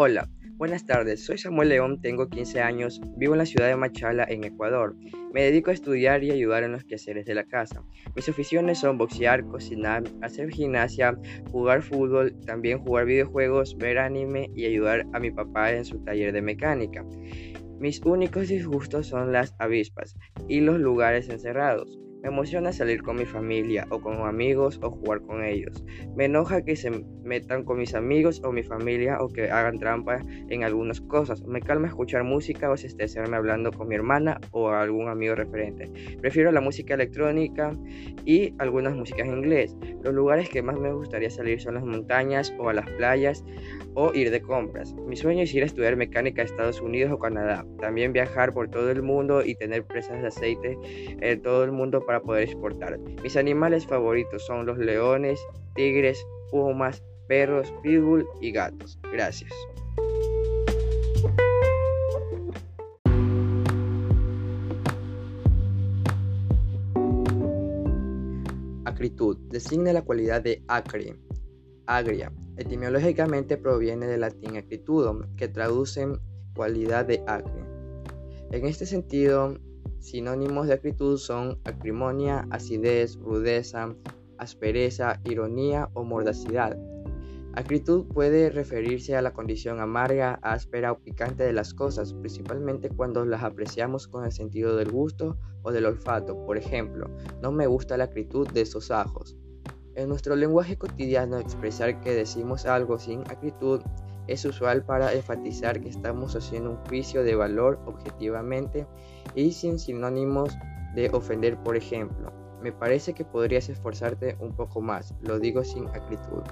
Hola, buenas tardes. Soy Samuel León, tengo 15 años, vivo en la ciudad de Machala, en Ecuador. Me dedico a estudiar y ayudar en los quehaceres de la casa. Mis aficiones son boxear, cocinar, hacer gimnasia, jugar fútbol, también jugar videojuegos, ver anime y ayudar a mi papá en su taller de mecánica. Mis únicos disgustos son las avispas y los lugares encerrados. Me emociona salir con mi familia o con amigos o jugar con ellos. Me enoja que se metan con mis amigos o mi familia o que hagan trampa en algunas cosas. Me calma escuchar música o estresarme hablando con mi hermana o algún amigo referente. Prefiero la música electrónica y algunas músicas en inglés. Los lugares que más me gustaría salir son las montañas o a las playas o ir de compras. Mi sueño es ir a estudiar mecánica a Estados Unidos o Canadá. También viajar por todo el mundo y tener presas de aceite en todo el mundo para poder exportar. Mis animales favoritos son los leones, tigres, pumas, perros, pitbull y gatos. Gracias. Acritud designa la cualidad de acre, agria. Etimológicamente proviene del latín acritudum, que traduce cualidad de acre. En este sentido, Sinónimos de acritud son acrimonia, acidez, rudeza, aspereza, ironía o mordacidad. Acritud puede referirse a la condición amarga, áspera o picante de las cosas, principalmente cuando las apreciamos con el sentido del gusto o del olfato. Por ejemplo, no me gusta la acritud de esos ajos. En nuestro lenguaje cotidiano, expresar que decimos algo sin acritud es usual para enfatizar que estamos haciendo un juicio de valor objetivamente y sin sinónimos de ofender, por ejemplo. Me parece que podrías esforzarte un poco más, lo digo sin acritud.